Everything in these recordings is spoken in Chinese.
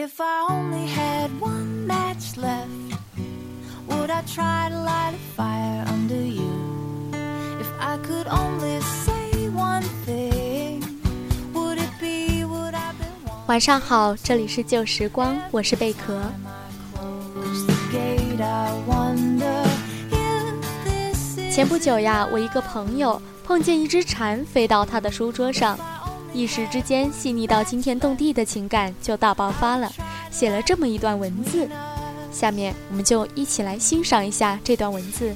If I only had one match left, would I try to light a fire under you? If I could only say one thing, would it be what I've been wanting? 晚上好，这里是旧时光，我是贝壳。前不久呀，我一个朋友碰见一只蝉飞到他的书桌上，一时之间细腻到惊天动地的情感就大爆发了，写了这么一段文字。下面我们就一起来欣赏一下这段文字。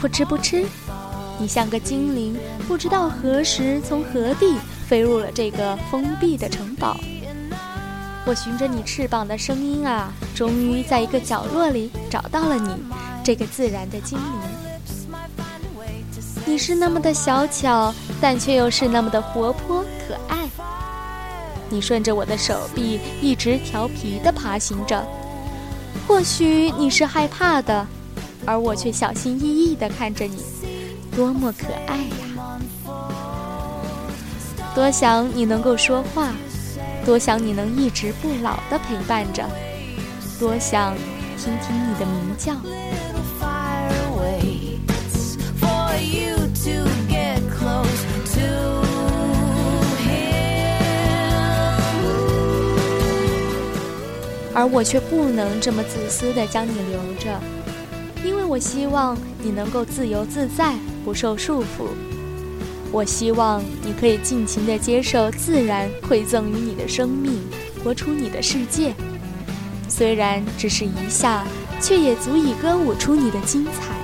扑哧扑哧，你像个精灵，不知道何时从何地飞入了这个封闭的城堡。我循着你翅膀的声音啊，终于在一个角落里找到了你，这个自然的精灵。你是那么的小巧，但却又是那么的活泼可爱。你顺着我的手臂一直调皮地爬行着，或许你是害怕的，而我却小心翼翼地看着你，多么可爱呀！多想你能够说话，多想你能一直不老的陪伴着，多想听听你的鸣叫。而我却不能这么自私的将你留着，因为我希望你能够自由自在，不受束缚。我希望你可以尽情地接受自然馈赠于你的生命，活出你的世界。虽然只是一下，却也足以歌舞出你的精彩。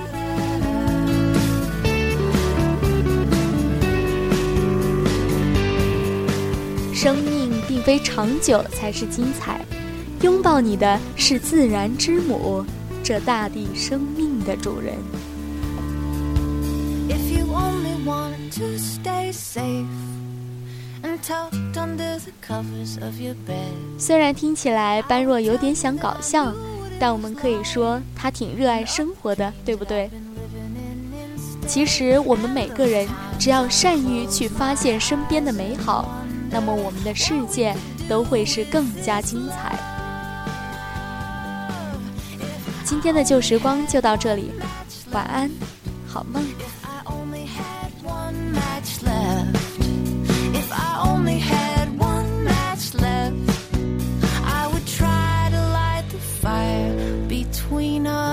生命并非长久才是精彩，拥抱你的是自然之母，这大地生命的主人。If you only want to stay safe and talk under the covers of your bed. 虽然听起来般若有点想搞笑，但我们可以说他挺热爱生活的，对不对？其实我们每个人只要善于去发现身边的美好，那么我们的世界都会是更加精彩。今天的旧时光就到这里，晚安，好梦。Between us.